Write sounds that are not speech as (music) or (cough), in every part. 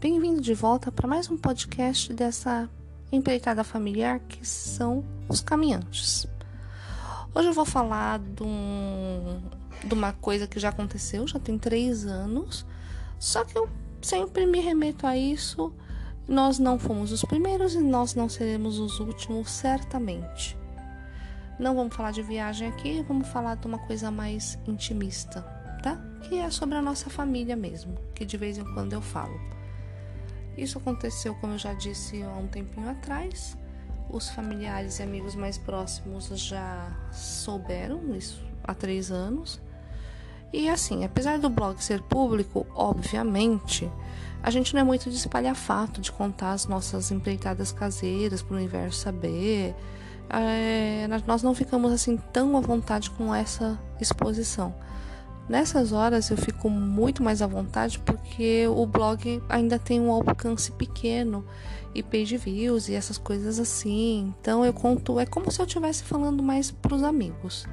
Bem-vindo de volta para mais um podcast dessa empreitada familiar que são os caminhantes. Hoje eu vou falar de, um, de uma coisa que já aconteceu, já tem três anos, só que eu sempre me remeto a isso. Nós não fomos os primeiros e nós não seremos os últimos, certamente. Não vamos falar de viagem aqui, vamos falar de uma coisa mais intimista, tá? Que é sobre a nossa família mesmo, que de vez em quando eu falo. Isso aconteceu, como eu já disse, há um tempinho atrás. Os familiares e amigos mais próximos já souberam isso há três anos. E assim, apesar do blog ser público, obviamente, a gente não é muito de espalhar fato, de contar as nossas empreitadas caseiras para o universo saber. É, nós não ficamos assim tão à vontade com essa exposição. Nessas horas eu fico muito mais à vontade porque o blog ainda tem um alcance pequeno e page views e essas coisas assim. Então eu conto, é como se eu estivesse falando mais para os amigos.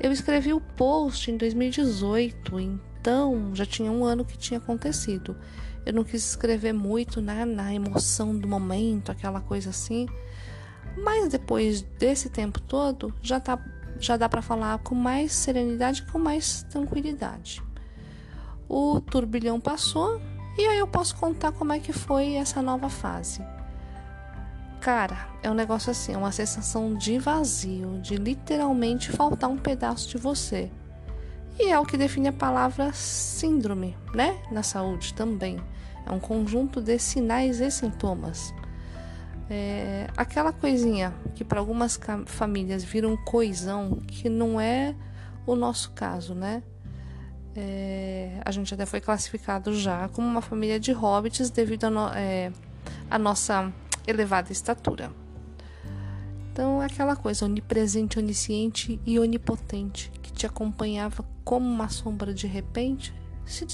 Eu escrevi o post em 2018, então já tinha um ano que tinha acontecido. Eu não quis escrever muito né, na emoção do momento, aquela coisa assim. Mas depois desse tempo todo, já tá já dá para falar com mais serenidade, com mais tranquilidade. O turbilhão passou e aí eu posso contar como é que foi essa nova fase. Cara, é um negócio assim, é uma sensação de vazio, de literalmente faltar um pedaço de você. E é o que define a palavra síndrome, né? Na saúde também. É um conjunto de sinais e sintomas. É, aquela coisinha que para algumas famílias vira um coisão, que não é o nosso caso, né? É, a gente até foi classificado já como uma família de hobbits devido à no, é, nossa elevada estatura. Então, é aquela coisa onipresente, onisciente e onipotente que te acompanhava como uma sombra de repente se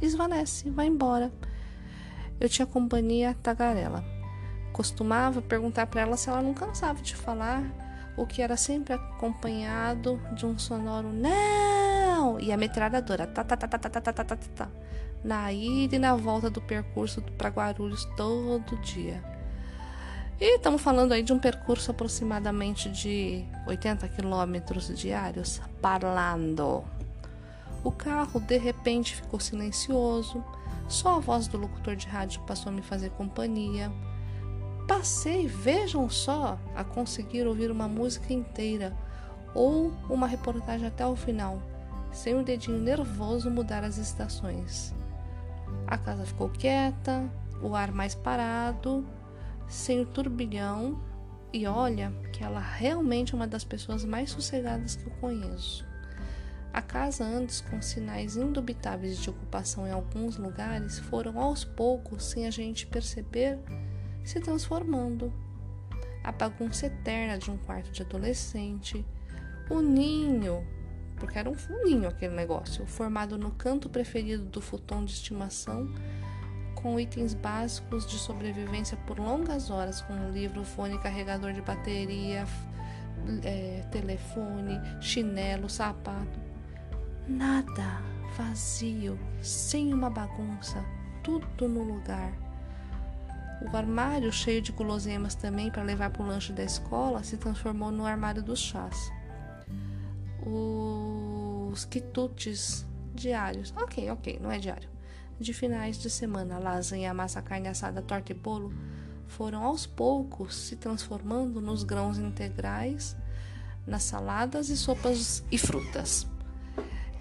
desvanece, vai embora. Eu tinha companhia tagarela costumava perguntar para ela se ela não cansava de falar, o que era sempre acompanhado de um sonoro não e a metralhadora tá tá tá tá tá tá tá tá, tá, tá na ida e na volta do percurso para Guarulhos todo dia. E estamos falando aí de um percurso aproximadamente de 80 quilômetros diários, parlando. O carro de repente ficou silencioso, só a voz do locutor de rádio passou a me fazer companhia passei, vejam só, a conseguir ouvir uma música inteira ou uma reportagem até o final, sem o dedinho nervoso mudar as estações. A casa ficou quieta, o ar mais parado, sem o turbilhão, e olha que ela realmente é uma das pessoas mais sossegadas que eu conheço. A casa, antes com sinais indubitáveis de ocupação em alguns lugares, foram aos poucos, sem a gente perceber, se transformando. A bagunça eterna de um quarto de adolescente, o ninho, porque era um ninho aquele negócio, formado no canto preferido do futon de estimação, com itens básicos de sobrevivência por longas horas, como livro, fone, carregador de bateria, é, telefone, chinelo, sapato. Nada, vazio, sem uma bagunça, tudo no lugar. O armário, cheio de guloseimas também para levar para o lanche da escola, se transformou no armário dos chás. Os quitutes diários, ok, ok, não é diário, de finais de semana, lasanha, massa, carne assada, torta e bolo, foram aos poucos se transformando nos grãos integrais, nas saladas e sopas e frutas.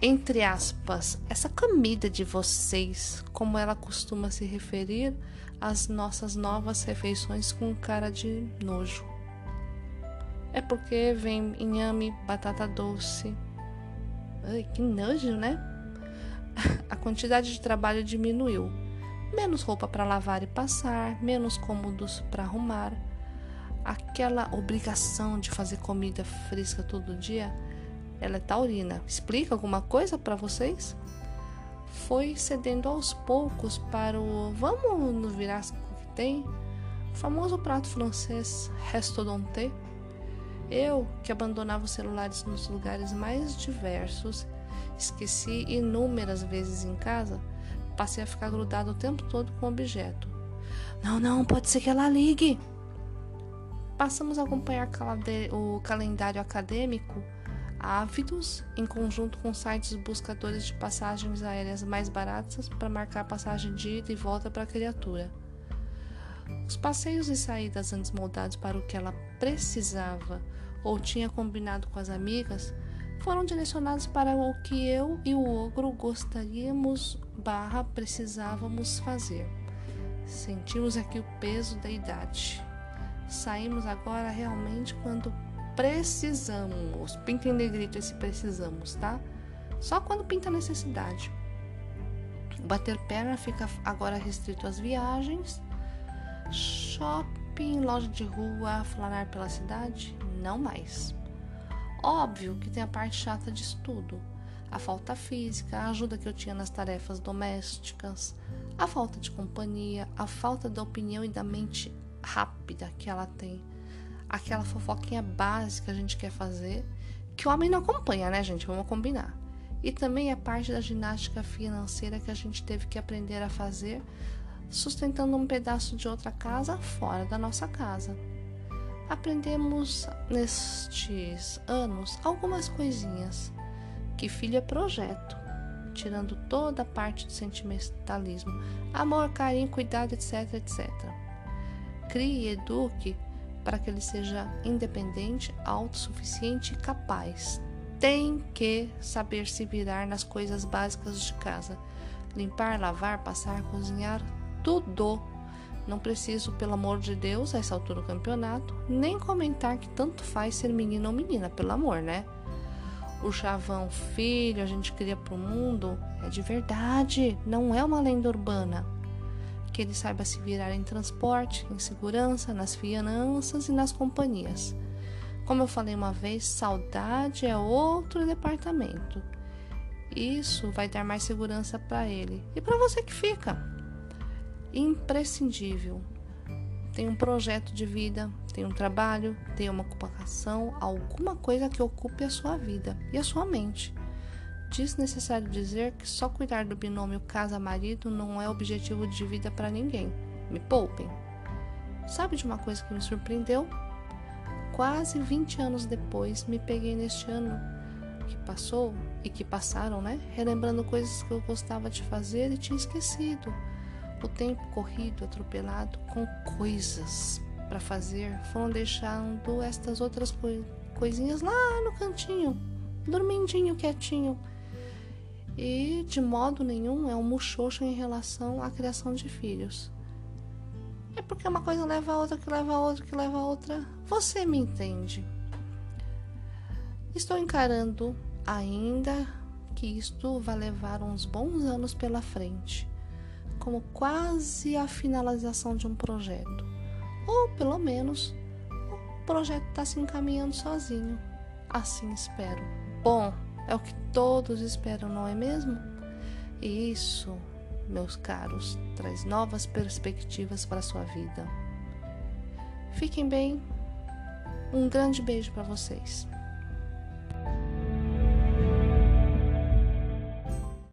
Entre aspas, essa comida de vocês, como ela costuma se referir as nossas novas refeições com cara de nojo. É porque vem inhame, batata doce. Ai, que nojo, né? (laughs) A quantidade de trabalho diminuiu, menos roupa para lavar e passar, menos cômodos para arrumar. Aquela obrigação de fazer comida fresca todo dia, ela é taurina. Explica alguma coisa para vocês? Foi cedendo aos poucos para o vamos no virasco que tem, o famoso prato francês restaurante. Eu, que abandonava os celulares nos lugares mais diversos, esqueci inúmeras vezes em casa, passei a ficar grudado o tempo todo com o objeto. Não, não, pode ser que ela ligue. Passamos a acompanhar o calendário acadêmico ávidos, em conjunto com sites buscadores de passagens aéreas mais baratas para marcar passagem de ida e volta para a criatura. Os passeios e saídas antes moldados para o que ela precisava ou tinha combinado com as amigas foram direcionados para o que eu e o ogro gostaríamos barra precisávamos fazer. Sentimos aqui o peso da idade. Saímos agora realmente quando precisamos. Pinta em negrito esse precisamos, tá? Só quando pinta necessidade. Bater perna fica agora restrito às viagens. Shopping, loja de rua, flanar pela cidade, não mais. Óbvio que tem a parte chata de estudo, a falta física, a ajuda que eu tinha nas tarefas domésticas, a falta de companhia, a falta da opinião e da mente rápida que ela tem, aquela fofoquinha básica que a gente quer fazer, que o homem não acompanha, né, gente? Vamos combinar. E também a parte da ginástica financeira que a gente teve que aprender a fazer, sustentando um pedaço de outra casa fora da nossa casa aprendemos nestes anos algumas coisinhas que filho é projeto, tirando toda a parte de sentimentalismo, amor, carinho, cuidado, etc, etc. Crie eduque para que ele seja independente, autossuficiente e capaz. Tem que saber se virar nas coisas básicas de casa: limpar, lavar, passar, cozinhar, tudo não preciso, pelo amor de Deus, a essa altura do campeonato, nem comentar que tanto faz ser menino ou menina, pelo amor, né? O chavão filho, a gente cria pro mundo, é de verdade, não é uma lenda urbana. Que ele saiba se virar em transporte, em segurança, nas finanças e nas companhias. Como eu falei uma vez, saudade é outro departamento. Isso vai dar mais segurança para ele e para você que fica imprescindível. Tem um projeto de vida, tem um trabalho, tem uma ocupação, alguma coisa que ocupe a sua vida e a sua mente. Desnecessário dizer que só cuidar do binômio casa-marido não é objetivo de vida para ninguém. Me poupem. Sabe de uma coisa que me surpreendeu? Quase 20 anos depois, me peguei neste ano que passou e que passaram, né? Relembrando coisas que eu gostava de fazer e tinha esquecido o tempo corrido, atropelado, com coisas para fazer, foram deixando estas outras coisinhas lá no cantinho, dormindinho, quietinho. E de modo nenhum é um muxoxo em relação à criação de filhos. É porque uma coisa leva a outra, que leva a outra, que leva a outra. Você me entende. Estou encarando ainda que isto vai levar uns bons anos pela frente como quase a finalização de um projeto, ou pelo menos o projeto está se encaminhando sozinho. Assim espero. Bom, é o que todos esperam, não é mesmo? E isso, meus caros, traz novas perspectivas para a sua vida. Fiquem bem. Um grande beijo para vocês.